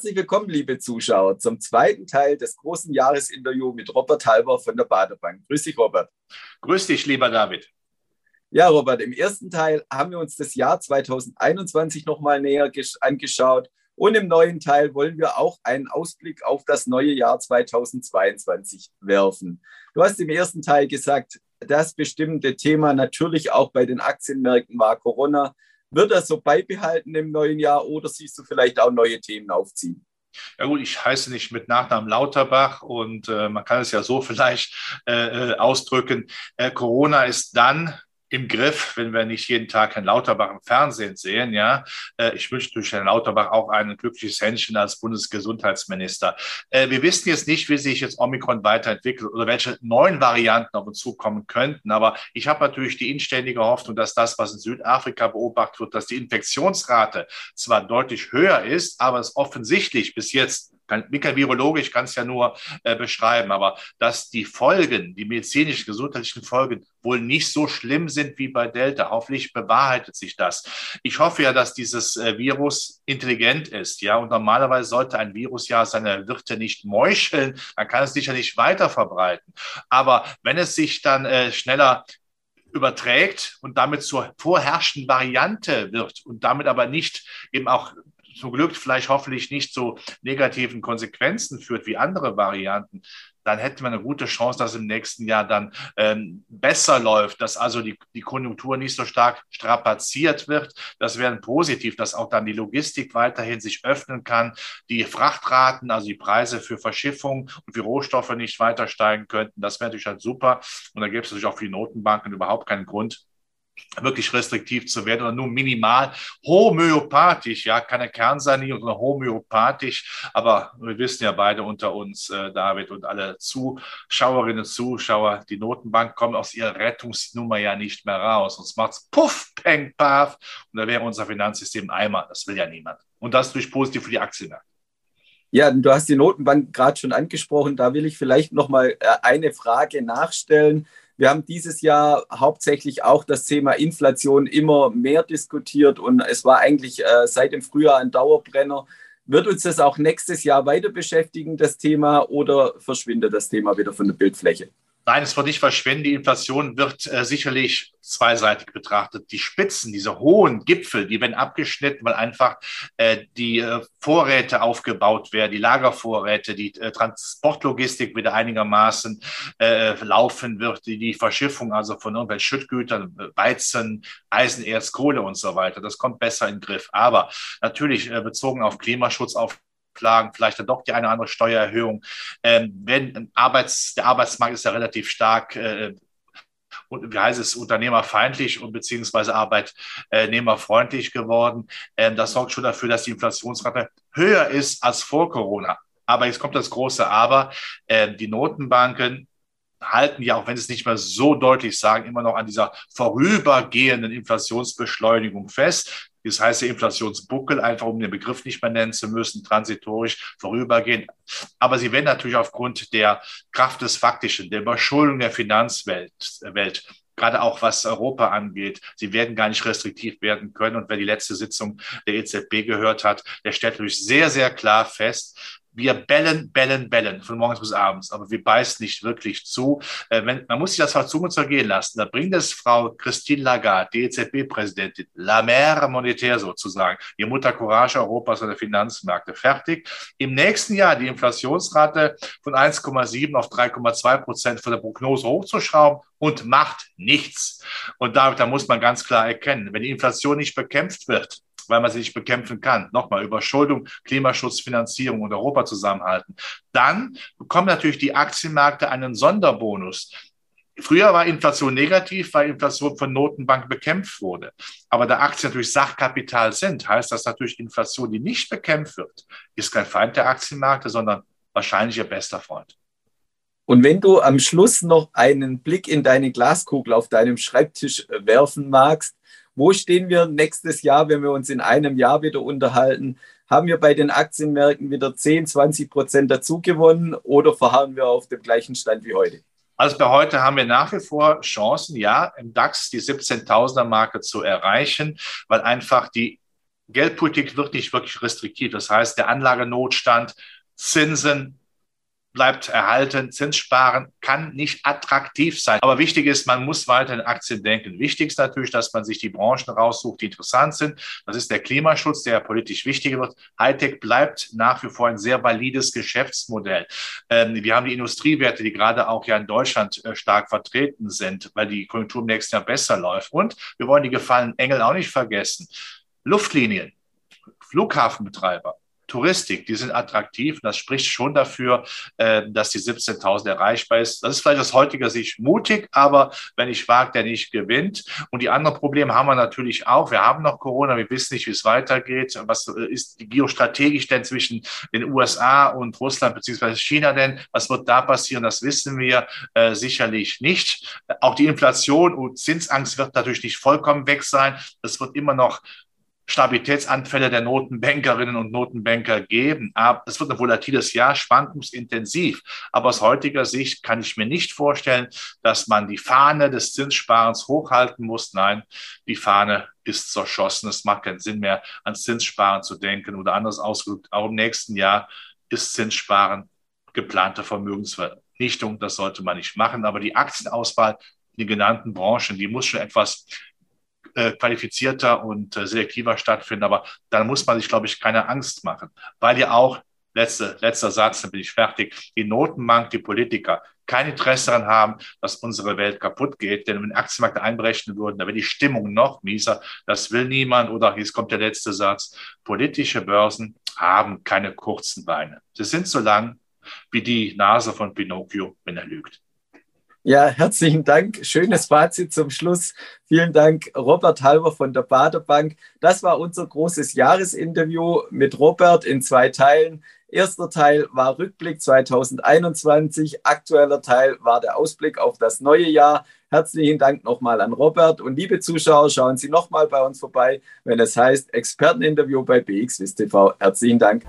Herzlich willkommen, liebe Zuschauer, zum zweiten Teil des großen Jahresinterviews mit Robert Halber von der Badebank. Grüß dich, Robert. Grüß dich, lieber David. Ja, Robert, im ersten Teil haben wir uns das Jahr 2021 nochmal näher angeschaut und im neuen Teil wollen wir auch einen Ausblick auf das neue Jahr 2022 werfen. Du hast im ersten Teil gesagt, das bestimmte Thema natürlich auch bei den Aktienmärkten war Corona. Wird das so beibehalten im neuen Jahr oder siehst du vielleicht auch neue Themen aufziehen? Ja gut, ich heiße nicht mit Nachnamen Lauterbach und äh, man kann es ja so vielleicht äh, äh ausdrücken. Äh, Corona ist dann im Griff, wenn wir nicht jeden Tag Herrn Lauterbach im Fernsehen sehen. Ja, äh, ich wünsche durch Herrn Lauterbach auch ein glückliches Händchen als Bundesgesundheitsminister. Äh, wir wissen jetzt nicht, wie sich jetzt Omikron weiterentwickelt oder welche neuen Varianten auf uns zukommen könnten. Aber ich habe natürlich die inständige Hoffnung, dass das, was in Südafrika beobachtet wird, dass die Infektionsrate zwar deutlich höher ist, aber es offensichtlich bis jetzt kann, mikrobiologisch kann es ja nur äh, beschreiben, aber dass die Folgen, die medizinischen, gesundheitlichen Folgen wohl nicht so schlimm sind wie bei Delta. Hoffentlich bewahrheitet sich das. Ich hoffe ja, dass dieses äh, Virus intelligent ist, ja, und normalerweise sollte ein Virus ja seine Wirte nicht meucheln, dann kann es sich ja nicht weiter verbreiten. Aber wenn es sich dann äh, schneller überträgt und damit zur vorherrschenden Variante wird und damit aber nicht eben auch zum Glück vielleicht hoffentlich nicht zu negativen Konsequenzen führt wie andere Varianten, dann hätten wir eine gute Chance, dass im nächsten Jahr dann ähm, besser läuft, dass also die, die Konjunktur nicht so stark strapaziert wird. Das wäre positiv, dass auch dann die Logistik weiterhin sich öffnen kann, die Frachtraten, also die Preise für Verschiffung und für Rohstoffe nicht weiter steigen könnten. Das wäre natürlich halt super. Und da gäbe es natürlich auch für die Notenbanken überhaupt keinen Grund, wirklich restriktiv zu werden oder nur minimal homöopathisch, ja, keine Kernsanierung, sondern homöopathisch. Aber wir wissen ja beide unter uns, äh, David und alle Zuschauerinnen und Zuschauer, die Notenbank kommt aus ihrer Rettungsnummer ja nicht mehr raus. Sonst macht's puff, peng, paf und da wäre unser Finanzsystem Eimer. Das will ja niemand. Und das durch positiv für die Aktienmärkte. Ja, du hast die Notenbank gerade schon angesprochen. Da will ich vielleicht noch mal äh, eine Frage nachstellen. Wir haben dieses Jahr hauptsächlich auch das Thema Inflation immer mehr diskutiert und es war eigentlich äh, seit dem Frühjahr ein Dauerbrenner. Wird uns das auch nächstes Jahr weiter beschäftigen, das Thema, oder verschwindet das Thema wieder von der Bildfläche? Nein, es wird nicht verschwinden. Die Inflation wird äh, sicherlich zweiseitig betrachtet. Die Spitzen, diese hohen Gipfel, die werden abgeschnitten, weil einfach äh, die äh, Vorräte aufgebaut werden, die Lagervorräte, die äh, Transportlogistik wieder einigermaßen äh, laufen wird, die, die Verschiffung also von irgendwelchen Schüttgütern, Weizen, Eisenerz, Kohle und so weiter. Das kommt besser in den Griff. Aber natürlich äh, bezogen auf Klimaschutz, auf Klagen, vielleicht dann doch die eine oder andere Steuererhöhung. Ähm, wenn Arbeits, der Arbeitsmarkt ist ja relativ stark äh, und wie heißt es, unternehmerfeindlich und beziehungsweise arbeitnehmerfreundlich geworden. Ähm, das sorgt schon dafür, dass die Inflationsrate höher ist als vor Corona. Aber jetzt kommt das große Aber. Ähm, die Notenbanken halten ja, auch wenn sie es nicht mehr so deutlich sagen, immer noch an dieser vorübergehenden Inflationsbeschleunigung fest. Das heißt, der Inflationsbuckel, einfach um den Begriff nicht mehr nennen zu müssen, transitorisch vorübergehen. Aber sie werden natürlich aufgrund der Kraft des Faktischen, der Überschuldung der Finanzwelt, Welt, gerade auch was Europa angeht. Sie werden gar nicht restriktiv werden können. Und wer die letzte Sitzung der EZB gehört hat, der stellt natürlich sehr, sehr klar fest, wir bellen, bellen, bellen von morgens bis abends, aber wir beißen nicht wirklich zu. Äh, wenn, man muss sich das auf Zunge zergehen lassen. Da bringt es Frau Christine Lagarde, die EZB-Präsidentin, la mère monétaire sozusagen, die Mutter Courage Europas und der Finanzmärkte, fertig. Im nächsten Jahr die Inflationsrate von 1,7 auf 3,2 Prozent von der Prognose hochzuschrauben und macht nichts. Und da, da muss man ganz klar erkennen, wenn die Inflation nicht bekämpft wird, weil man sie nicht bekämpfen kann. Nochmal, Überschuldung, Klimaschutz, Finanzierung und Europa zusammenhalten. Dann bekommen natürlich die Aktienmärkte einen Sonderbonus. Früher war Inflation negativ, weil Inflation von Notenbanken bekämpft wurde. Aber da Aktien natürlich Sachkapital sind, heißt das natürlich, Inflation, die nicht bekämpft wird, ist kein Feind der Aktienmärkte, sondern wahrscheinlich ihr bester Freund. Und wenn du am Schluss noch einen Blick in deine Glaskugel auf deinem Schreibtisch werfen magst, wo stehen wir nächstes Jahr, wenn wir uns in einem Jahr wieder unterhalten? Haben wir bei den Aktienmärkten wieder 10, 20 Prozent dazugewonnen oder verharren wir auf dem gleichen Stand wie heute? Also bei heute haben wir nach wie vor Chancen, ja, im DAX die 17.000er Marke zu erreichen, weil einfach die Geldpolitik wird nicht wirklich restriktiv. Das heißt, der Anlagenotstand, Zinsen bleibt erhalten. Zinssparen kann nicht attraktiv sein. Aber wichtig ist, man muss weiter in Aktien denken. Wichtig ist natürlich, dass man sich die Branchen raussucht, die interessant sind. Das ist der Klimaschutz, der politisch wichtiger wird. Hightech bleibt nach wie vor ein sehr valides Geschäftsmodell. Ähm, wir haben die Industriewerte, die gerade auch ja in Deutschland äh, stark vertreten sind, weil die Konjunktur im nächsten Jahr besser läuft. Und wir wollen die gefallenen Engel auch nicht vergessen. Luftlinien, Flughafenbetreiber, Touristik, die sind attraktiv. das spricht schon dafür, äh, dass die 17.000 erreichbar ist. Das ist vielleicht aus heutiger Sicht mutig, aber wenn ich wage, der nicht gewinnt. Und die anderen Probleme haben wir natürlich auch. Wir haben noch Corona, wir wissen nicht, wie es weitergeht. Was äh, ist geostrategisch denn zwischen den USA und Russland beziehungsweise China denn? Was wird da passieren? Das wissen wir äh, sicherlich nicht. Auch die Inflation und Zinsangst wird natürlich nicht vollkommen weg sein. Das wird immer noch Stabilitätsanfälle der Notenbankerinnen und Notenbanker geben. Aber es wird ein volatiles Jahr, schwankungsintensiv. Aber aus heutiger Sicht kann ich mir nicht vorstellen, dass man die Fahne des Zinssparens hochhalten muss. Nein, die Fahne ist zerschossen. Es macht keinen Sinn mehr, an Zinssparen zu denken oder anders ausgedrückt. Auch im nächsten Jahr ist Zinssparen geplante Vermögensvernichtung. Das sollte man nicht machen. Aber die Aktienauswahl in den genannten Branchen, die muss schon etwas äh, qualifizierter und äh, selektiver stattfinden. Aber dann muss man sich, glaube ich, keine Angst machen, weil ja auch, letzte, letzter Satz, dann bin ich fertig, die Notenbank, die Politiker kein Interesse daran haben, dass unsere Welt kaputt geht. Denn wenn Aktienmärkte einbrechen würden, dann wäre die Stimmung noch mieser. Das will niemand. Oder jetzt kommt der letzte Satz. Politische Börsen haben keine kurzen Beine. Sie sind so lang wie die Nase von Pinocchio, wenn er lügt. Ja, herzlichen Dank. Schönes Fazit zum Schluss. Vielen Dank, Robert Halber von der Baderbank. Das war unser großes Jahresinterview mit Robert in zwei Teilen. Erster Teil war Rückblick 2021. Aktueller Teil war der Ausblick auf das neue Jahr. Herzlichen Dank nochmal an Robert. Und liebe Zuschauer, schauen Sie nochmal bei uns vorbei, wenn es heißt Experteninterview bei BXWIST TV. Herzlichen Dank.